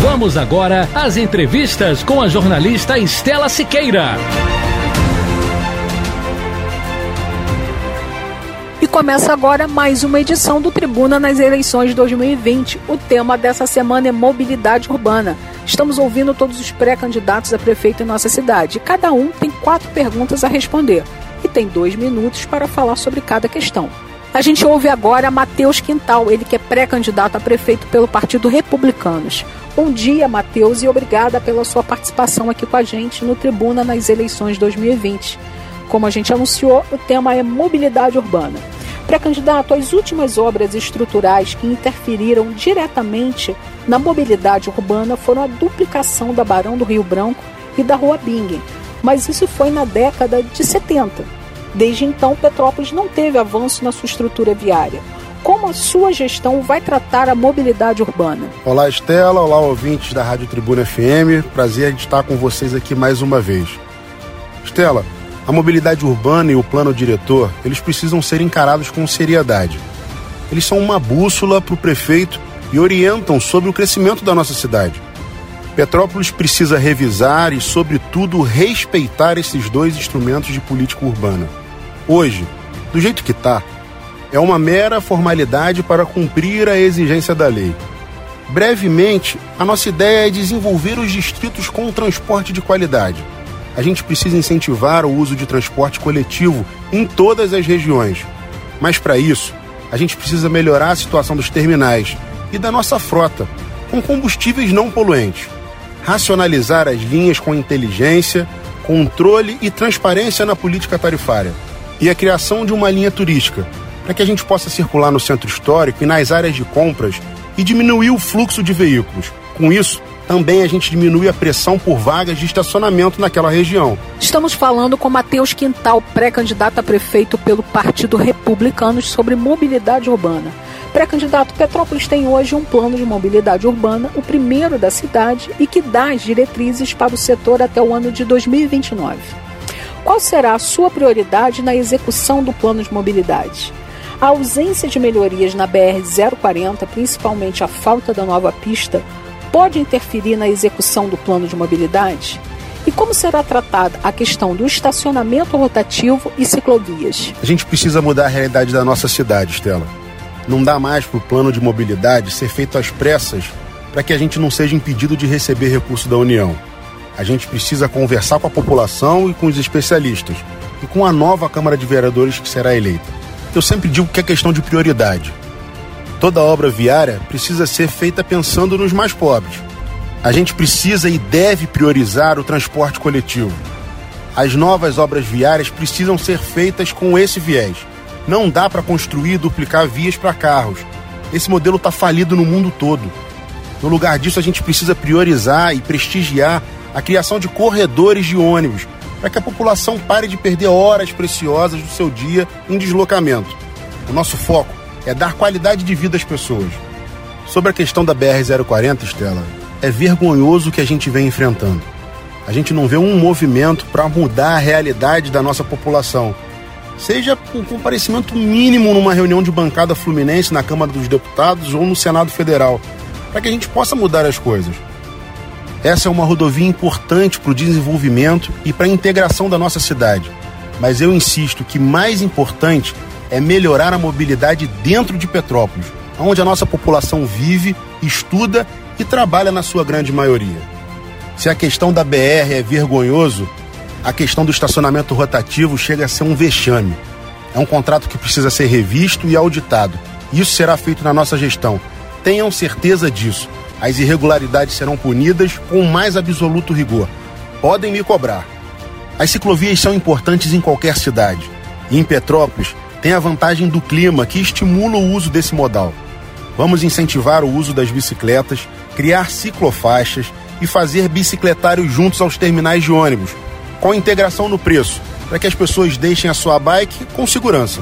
Vamos agora às entrevistas com a jornalista Estela Siqueira. E começa agora mais uma edição do Tribuna nas eleições 2020. O tema dessa semana é mobilidade urbana. Estamos ouvindo todos os pré-candidatos a prefeito em nossa cidade. Cada um tem quatro perguntas a responder e tem dois minutos para falar sobre cada questão. A gente ouve agora Matheus Quintal, ele que é pré-candidato a prefeito pelo Partido Republicanos. Bom dia, Matheus, e obrigada pela sua participação aqui com a gente no Tribuna nas eleições 2020. Como a gente anunciou, o tema é mobilidade urbana. Pré-candidato, as últimas obras estruturais que interferiram diretamente na mobilidade urbana foram a duplicação da Barão do Rio Branco e da Rua Bingen, mas isso foi na década de 70. Desde então, Petrópolis não teve avanço na sua estrutura viária. Como a sua gestão vai tratar a mobilidade urbana? Olá, Estela. Olá, ouvintes da Rádio Tribuna FM. Prazer de estar com vocês aqui mais uma vez. Estela, a mobilidade urbana e o plano diretor, eles precisam ser encarados com seriedade. Eles são uma bússola para o prefeito e orientam sobre o crescimento da nossa cidade. Petrópolis precisa revisar e, sobretudo, respeitar esses dois instrumentos de política urbana. Hoje, do jeito que está, é uma mera formalidade para cumprir a exigência da lei. Brevemente, a nossa ideia é desenvolver os distritos com transporte de qualidade. A gente precisa incentivar o uso de transporte coletivo em todas as regiões. Mas para isso, a gente precisa melhorar a situação dos terminais e da nossa frota, com combustíveis não poluentes. Racionalizar as linhas com inteligência, controle e transparência na política tarifária. E a criação de uma linha turística, para que a gente possa circular no centro histórico e nas áreas de compras e diminuir o fluxo de veículos. Com isso, também a gente diminui a pressão por vagas de estacionamento naquela região. Estamos falando com Matheus Quintal, pré-candidato a prefeito pelo Partido Republicano sobre mobilidade urbana. Pré-candidato Petrópolis tem hoje um plano de mobilidade urbana, o primeiro da cidade e que dá as diretrizes para o setor até o ano de 2029. Qual será a sua prioridade na execução do plano de mobilidade? A ausência de melhorias na BR-040, principalmente a falta da nova pista, pode interferir na execução do plano de mobilidade? E como será tratada a questão do estacionamento rotativo e ciclovias? A gente precisa mudar a realidade da nossa cidade, Estela. Não dá mais para o plano de mobilidade ser feito às pressas para que a gente não seja impedido de receber recurso da União. A gente precisa conversar com a população e com os especialistas e com a nova Câmara de Vereadores que será eleita eu sempre digo que é questão de prioridade. Toda obra viária precisa ser feita pensando nos mais pobres. A gente precisa e deve priorizar o transporte coletivo. As novas obras viárias precisam ser feitas com esse viés. Não dá para construir e duplicar vias para carros. Esse modelo está falido no mundo todo. No lugar disso, a gente precisa priorizar e prestigiar a criação de corredores de ônibus para que a população pare de perder horas preciosas do seu dia em deslocamento. O nosso foco é dar qualidade de vida às pessoas. Sobre a questão da BR-040, Estela, é vergonhoso o que a gente vem enfrentando. A gente não vê um movimento para mudar a realidade da nossa população. Seja com comparecimento mínimo numa reunião de bancada fluminense na Câmara dos Deputados ou no Senado Federal, para que a gente possa mudar as coisas. Essa é uma rodovia importante para o desenvolvimento e para a integração da nossa cidade. Mas eu insisto que mais importante é melhorar a mobilidade dentro de Petrópolis, onde a nossa população vive, estuda e trabalha na sua grande maioria. Se a questão da BR é vergonhoso, a questão do estacionamento rotativo chega a ser um vexame. É um contrato que precisa ser revisto e auditado. Isso será feito na nossa gestão. Tenham certeza disso. As irregularidades serão punidas com o mais absoluto rigor. Podem me cobrar. As ciclovias são importantes em qualquer cidade. E em Petrópolis tem a vantagem do clima que estimula o uso desse modal. Vamos incentivar o uso das bicicletas, criar ciclofaixas e fazer bicicletários juntos aos terminais de ônibus, com integração no preço, para que as pessoas deixem a sua bike com segurança.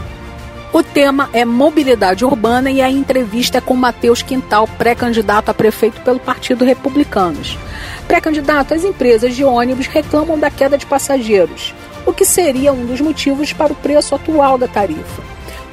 O tema é mobilidade urbana e a entrevista é com Matheus Quintal, pré-candidato a prefeito pelo Partido Republicanos. Pré-candidato, as empresas de ônibus reclamam da queda de passageiros, o que seria um dos motivos para o preço atual da tarifa.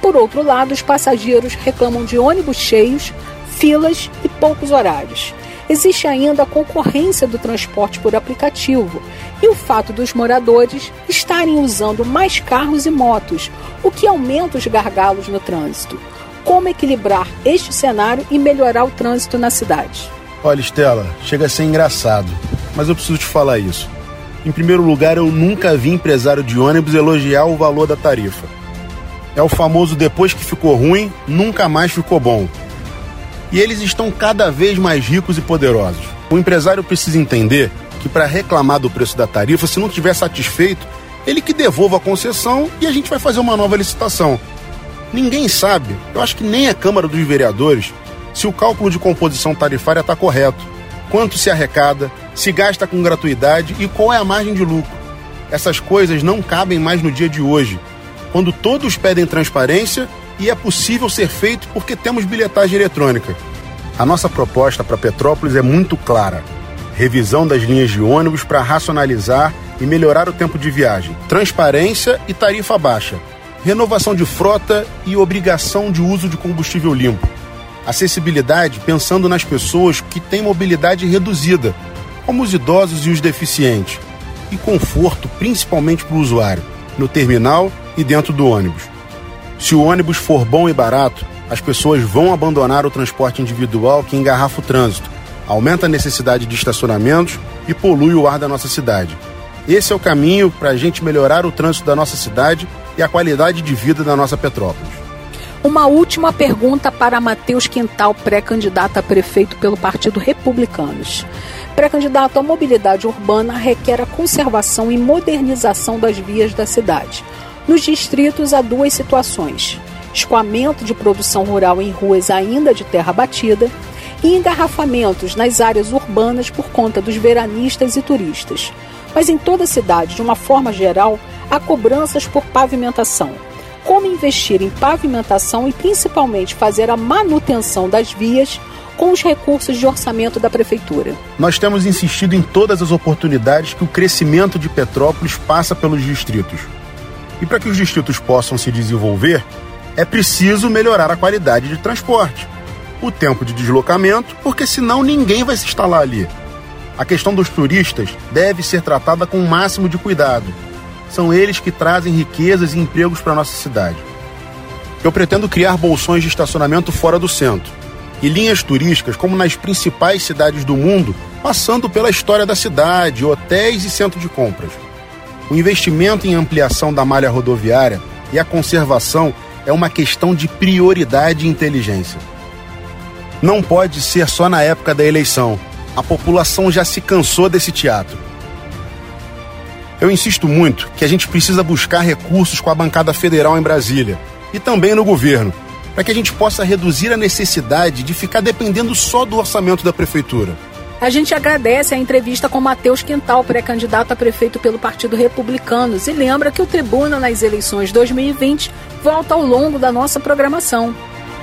Por outro lado, os passageiros reclamam de ônibus cheios, filas e poucos horários. Existe ainda a concorrência do transporte por aplicativo e o fato dos moradores estarem usando mais carros e motos, o que aumenta os gargalos no trânsito. Como equilibrar este cenário e melhorar o trânsito na cidade? Olha, Estela, chega a ser engraçado, mas eu preciso te falar isso. Em primeiro lugar, eu nunca vi empresário de ônibus elogiar o valor da tarifa. É o famoso depois que ficou ruim, nunca mais ficou bom. E eles estão cada vez mais ricos e poderosos. O empresário precisa entender que para reclamar do preço da tarifa, se não estiver satisfeito, ele que devolva a concessão e a gente vai fazer uma nova licitação. Ninguém sabe, eu acho que nem a Câmara dos Vereadores, se o cálculo de composição tarifária está correto, quanto se arrecada, se gasta com gratuidade e qual é a margem de lucro. Essas coisas não cabem mais no dia de hoje quando todos pedem transparência e é possível ser feito porque temos bilhetagem eletrônica. A nossa proposta para Petrópolis é muito clara: revisão das linhas de ônibus para racionalizar e melhorar o tempo de viagem, transparência e tarifa baixa, renovação de frota e obrigação de uso de combustível limpo, acessibilidade pensando nas pessoas que têm mobilidade reduzida, como os idosos e os deficientes, e conforto principalmente para o usuário, no terminal e dentro do ônibus. Se o ônibus for bom e barato, as pessoas vão abandonar o transporte individual que engarrafa o trânsito, aumenta a necessidade de estacionamentos e polui o ar da nossa cidade. Esse é o caminho para a gente melhorar o trânsito da nossa cidade e a qualidade de vida da nossa Petrópolis. Uma última pergunta para Matheus Quintal, pré-candidato a prefeito pelo Partido Republicanos. Pré-candidato à mobilidade urbana requer a conservação e modernização das vias da cidade. Nos distritos há duas situações: escoamento de produção rural em ruas ainda de terra batida e engarrafamentos nas áreas urbanas por conta dos veranistas e turistas. Mas em toda a cidade, de uma forma geral, há cobranças por pavimentação. Como investir em pavimentação e principalmente fazer a manutenção das vias com os recursos de orçamento da prefeitura. Nós temos insistido em todas as oportunidades que o crescimento de Petrópolis passa pelos distritos. E para que os distritos possam se desenvolver, é preciso melhorar a qualidade de transporte, o tempo de deslocamento, porque senão ninguém vai se instalar ali. A questão dos turistas deve ser tratada com o máximo de cuidado. São eles que trazem riquezas e empregos para nossa cidade. Eu pretendo criar bolsões de estacionamento fora do centro e linhas turísticas como nas principais cidades do mundo, passando pela história da cidade, hotéis e centro de compras. O investimento em ampliação da malha rodoviária e a conservação é uma questão de prioridade e inteligência. Não pode ser só na época da eleição. A população já se cansou desse teatro. Eu insisto muito que a gente precisa buscar recursos com a bancada federal em Brasília e também no governo, para que a gente possa reduzir a necessidade de ficar dependendo só do orçamento da prefeitura. A gente agradece a entrevista com Matheus Quintal, pré-candidato a prefeito pelo Partido Republicanos, e lembra que o Tribuna nas eleições 2020 volta ao longo da nossa programação.